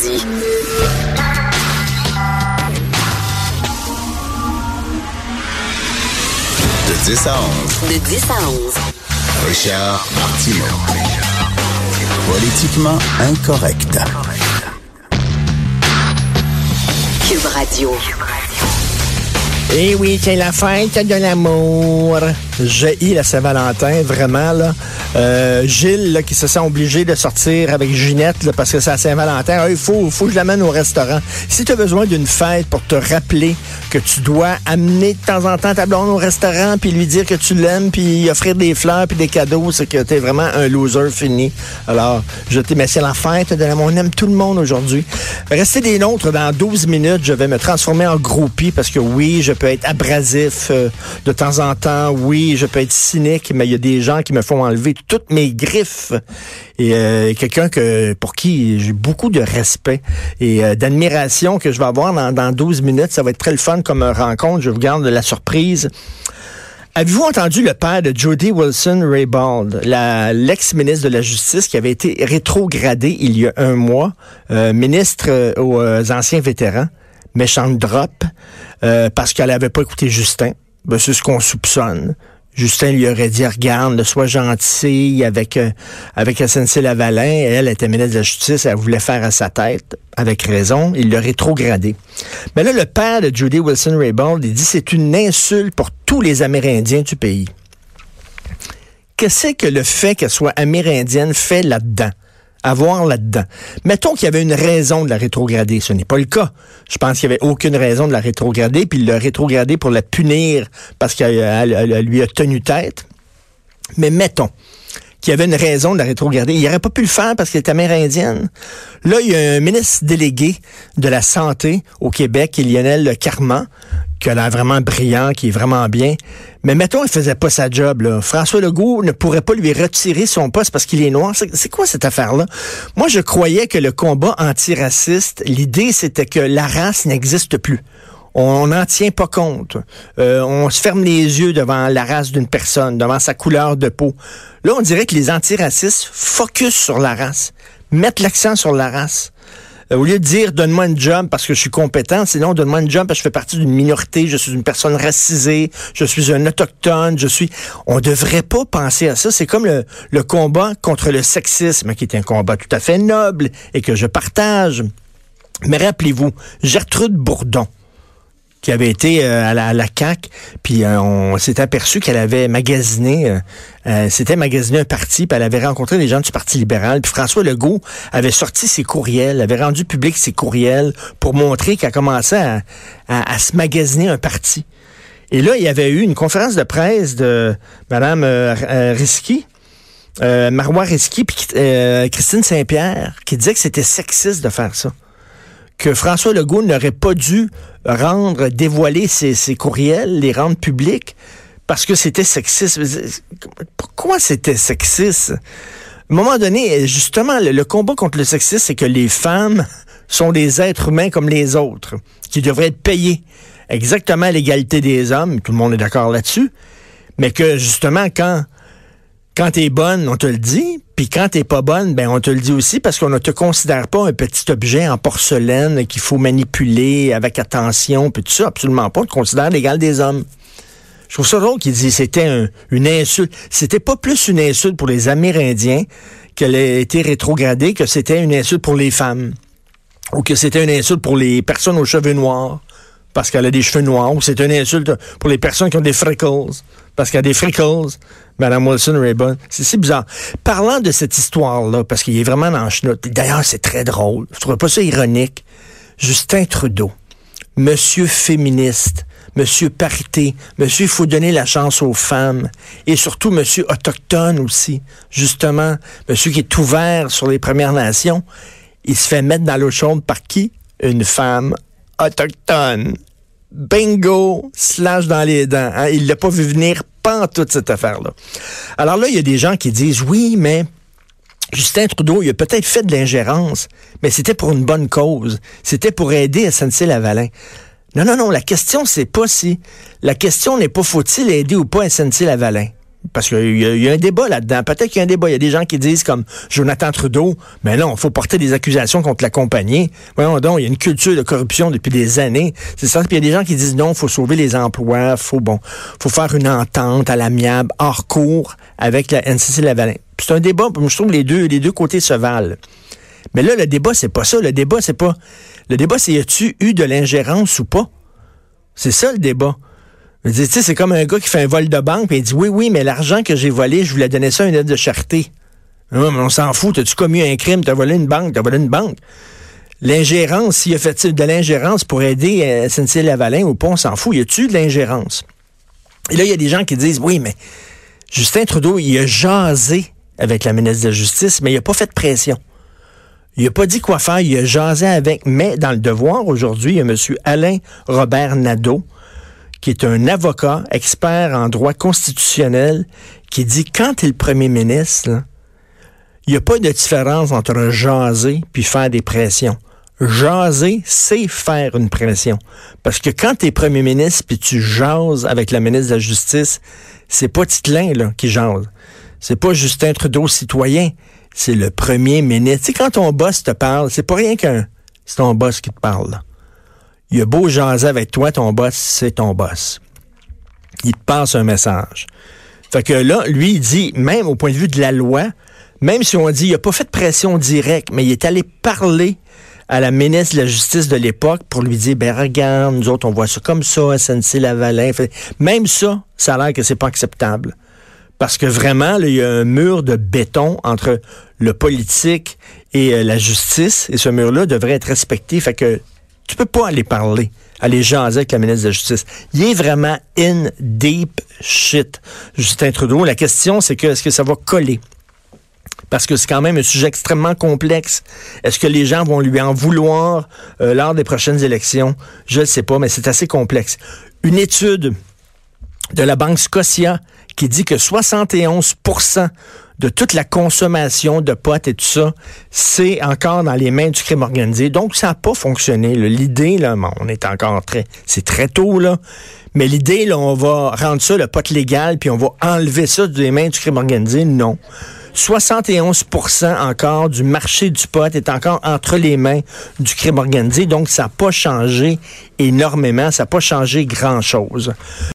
dit. De 10 à 11. De 10 à 11. Richard Martineau. Politiquement incorrect. Cube Radio. Eh oui, c'est la fête de l'amour. J'ai la Saint-Valentin, vraiment, là. Euh, Gilles, qui se sent obligé de sortir avec Ginette, parce que c'est la Saint-Valentin. Il faut, que je l'amène au restaurant. Si tu as besoin d'une fête pour te rappeler que tu dois amener de temps en temps ta blonde au restaurant, puis lui dire que tu l'aimes, puis offrir des fleurs, puis des cadeaux, c'est que tu es vraiment un loser fini. Alors, je t'ai, c'est la fête de l'amour. On aime tout le monde aujourd'hui. Restez des nôtres. Dans 12 minutes, je vais me transformer en groupie, parce que oui, je peux être abrasif euh, de temps en temps. Oui, je peux être cynique, mais il y a des gens qui me font enlever toutes mes griffes. Et euh, quelqu'un que pour qui j'ai beaucoup de respect et euh, d'admiration que je vais avoir dans, dans 12 minutes. Ça va être très le fun comme rencontre. Je vous garde la surprise. Avez-vous entendu le père de Jody Wilson-Raybould, l'ex-ministre de la Justice qui avait été rétrogradé il y a un mois, euh, ministre euh, aux euh, anciens vétérans, méchante drop, euh, parce qu'elle avait pas écouté Justin? Ben, c'est ce qu'on soupçonne. Justin lui aurait dit, regarde, sois gentil avec, euh, avec SNC Lavalin. Elle était ministre de la Justice, elle voulait faire à sa tête, avec raison. Il l'a rétrogradé. Mais là, le père de Judy Wilson-Raybould, il dit, c'est une insulte pour tous les Amérindiens du pays. Qu'est-ce que le fait qu'elle soit amérindienne fait là-dedans? Avoir là-dedans. Mettons qu'il y avait une raison de la rétrograder. Ce n'est pas le cas. Je pense qu'il n'y avait aucune raison de la rétrograder, puis il l'a rétrogradé pour la punir parce qu'elle lui a tenu tête. Mais mettons qu'il y avait une raison de la rétrograder. Il n'aurait pas pu le faire parce qu'elle est amérindienne. Là, il y a un ministre délégué de la Santé au Québec, Lionel Carman, qui a l'air vraiment brillant, qui est vraiment bien. Mais mettons, il faisait pas sa job. Là. François Legault ne pourrait pas lui retirer son poste parce qu'il est noir. C'est quoi cette affaire-là? Moi, je croyais que le combat antiraciste, l'idée, c'était que la race n'existe plus. On n'en tient pas compte. Euh, on se ferme les yeux devant la race d'une personne, devant sa couleur de peau. Là, on dirait que les antiracistes focus sur la race, mettent l'accent sur la race. Euh, au lieu de dire donne-moi une job parce que je suis compétent, sinon donne-moi une job parce que je fais partie d'une minorité, je suis une personne racisée, je suis un autochtone, je suis. On devrait pas penser à ça. C'est comme le, le combat contre le sexisme, qui est un combat tout à fait noble et que je partage. Mais rappelez-vous, Gertrude Bourdon qui avait été euh, à, la, à CAQ, puis euh, on s'est aperçu qu'elle avait magasiné, euh, euh, c'était magasiné un parti, puis elle avait rencontré des gens du Parti libéral, puis François Legault avait sorti ses courriels, avait rendu public ses courriels pour montrer qu'elle commençait à, à, se magasiner un parti. Et là, il y avait eu une conférence de presse de euh, Risky, euh, Marois Risky, puis Christine Saint-Pierre, qui disait que c'était sexiste de faire ça que François Legault n'aurait pas dû rendre, dévoiler ses, courriels, les rendre publics, parce que c'était sexiste. Pourquoi c'était sexiste? À un moment donné, justement, le, le combat contre le sexisme, c'est que les femmes sont des êtres humains comme les autres, qui devraient être payés exactement à l'égalité des hommes, tout le monde est d'accord là-dessus, mais que justement, quand quand t'es bonne, on te le dit, puis quand t'es pas bonne, ben on te le dit aussi parce qu'on ne te considère pas un petit objet en porcelaine qu'il faut manipuler avec attention, puis tout ça, absolument pas. On te considère l'égal des hommes. Je trouve ça drôle qu'il dit c'était un, une insulte. C'était pas plus une insulte pour les Amérindiens qu'elle a été rétrogradée que c'était une insulte pour les femmes ou que c'était une insulte pour les personnes aux cheveux noirs parce qu'elle a des cheveux noirs, c'est une insulte pour les personnes qui ont des freckles, parce qu'elle a des freckles, Madame Wilson Rayburn. C'est si bizarre. Parlant de cette histoire-là, parce qu'il est vraiment dans le chenoute, d'ailleurs, c'est très drôle, je trouve pas ça ironique, Justin Trudeau, monsieur féministe, monsieur parité, monsieur il faut donner la chance aux femmes, et surtout monsieur autochtone aussi, justement, monsieur qui est ouvert sur les Premières Nations, il se fait mettre dans l'eau chaude par qui? Une femme autochtone. Bingo, slash dans les dents. Hein? Il l'a pas vu venir pas toute cette affaire-là. Alors là, il y a des gens qui disent oui, mais Justin Trudeau, il a peut-être fait de l'ingérence, mais c'était pour une bonne cause. C'était pour aider SNC-Lavalin. Non, non, non, la question, c'est pas si. La question n'est pas faut-il aider ou pas SNC-Lavalin. Parce qu'il y, a- un débat là-dedans. Peut-être qu'il y a un débat. Il y a des gens qui disent comme Jonathan Trudeau, mais non, il faut porter des accusations contre la compagnie. Voyons donc, il y a une culture de corruption depuis des années. C'est ça. Puis il y a des gens qui disent non, il faut sauver les emplois, faut bon, faut faire une entente à l'amiable, hors cours, avec la NCC Lavalin. C'est un débat, je trouve les deux, les deux côtés se valent. Mais là, le débat, c'est pas ça. Le débat, c'est pas. Le débat, c'est y a-tu eu de l'ingérence ou pas? C'est ça le débat. Tu sais, c'est comme un gars qui fait un vol de banque, puis il dit Oui, oui, mais l'argent que j'ai volé, je voulais donner ça à une aide de charité. Mais on s'en fout. T'as-tu commis un crime? T'as volé une banque? T'as volé une banque? L'ingérence, s'il a fait de l'ingérence pour aider euh, SNC Lavalin ou pas, on s'en fout. Y a-tu de l'ingérence? Et là, il y a des gens qui disent Oui, mais Justin Trudeau, il a jasé avec la ministre de la Justice, mais il n'a pas fait de pression. Il n'a pas dit quoi faire, il a jasé avec. Mais dans le devoir, aujourd'hui, il y a M. Alain Robert Nadeau, qui est un avocat, expert en droit constitutionnel, qui dit quand tu es le premier ministre, il n'y a pas de différence entre jaser puis faire des pressions. Jaser, c'est faire une pression. Parce que quand tu es premier ministre puis tu jases avec la ministre de la Justice, c'est pas Titlin là, qui jase. C'est pas Justin Trudeau citoyen. C'est le premier ministre. Tu sais, quand ton boss te parle, c'est pas rien qu'un. C'est ton boss qui te parle. Il a beau jaser avec toi, ton boss, c'est ton boss. Il te passe un message. Fait que là, lui, il dit, même au point de vue de la loi, même si on dit, il n'a pas fait de pression directe, mais il est allé parler à la ministre de la Justice de l'époque pour lui dire, ben regarde, nous autres, on voit ça comme ça, SNC Lavalin. Fait- Même ça, ça a l'air que c'est pas acceptable. Parce que vraiment, là, il y a un mur de béton entre le politique et euh, la justice, et ce mur-là devrait être respecté. Fait que tu peux pas aller parler, aller jaser avec la ministre de la Justice. Il est vraiment in deep shit, Justin Trudeau. La question, c'est que est-ce que ça va coller? Parce que c'est quand même un sujet extrêmement complexe. Est-ce que les gens vont lui en vouloir euh, lors des prochaines élections? Je ne sais pas, mais c'est assez complexe. Une étude de la Banque Scotia qui dit que 71 de toute la consommation de potes et tout ça, c'est encore dans les mains du crime organisé. Donc, ça n'a pas fonctionné. L'idée, là, on est encore très... C'est très tôt, là. Mais l'idée, là, on va rendre ça le pote légal, puis on va enlever ça des mains du crime organisé. Non. 71% encore du marché du pot est encore entre les mains du crime organisé. Donc, ça n'a pas changé énormément. Ça n'a pas changé grand-chose.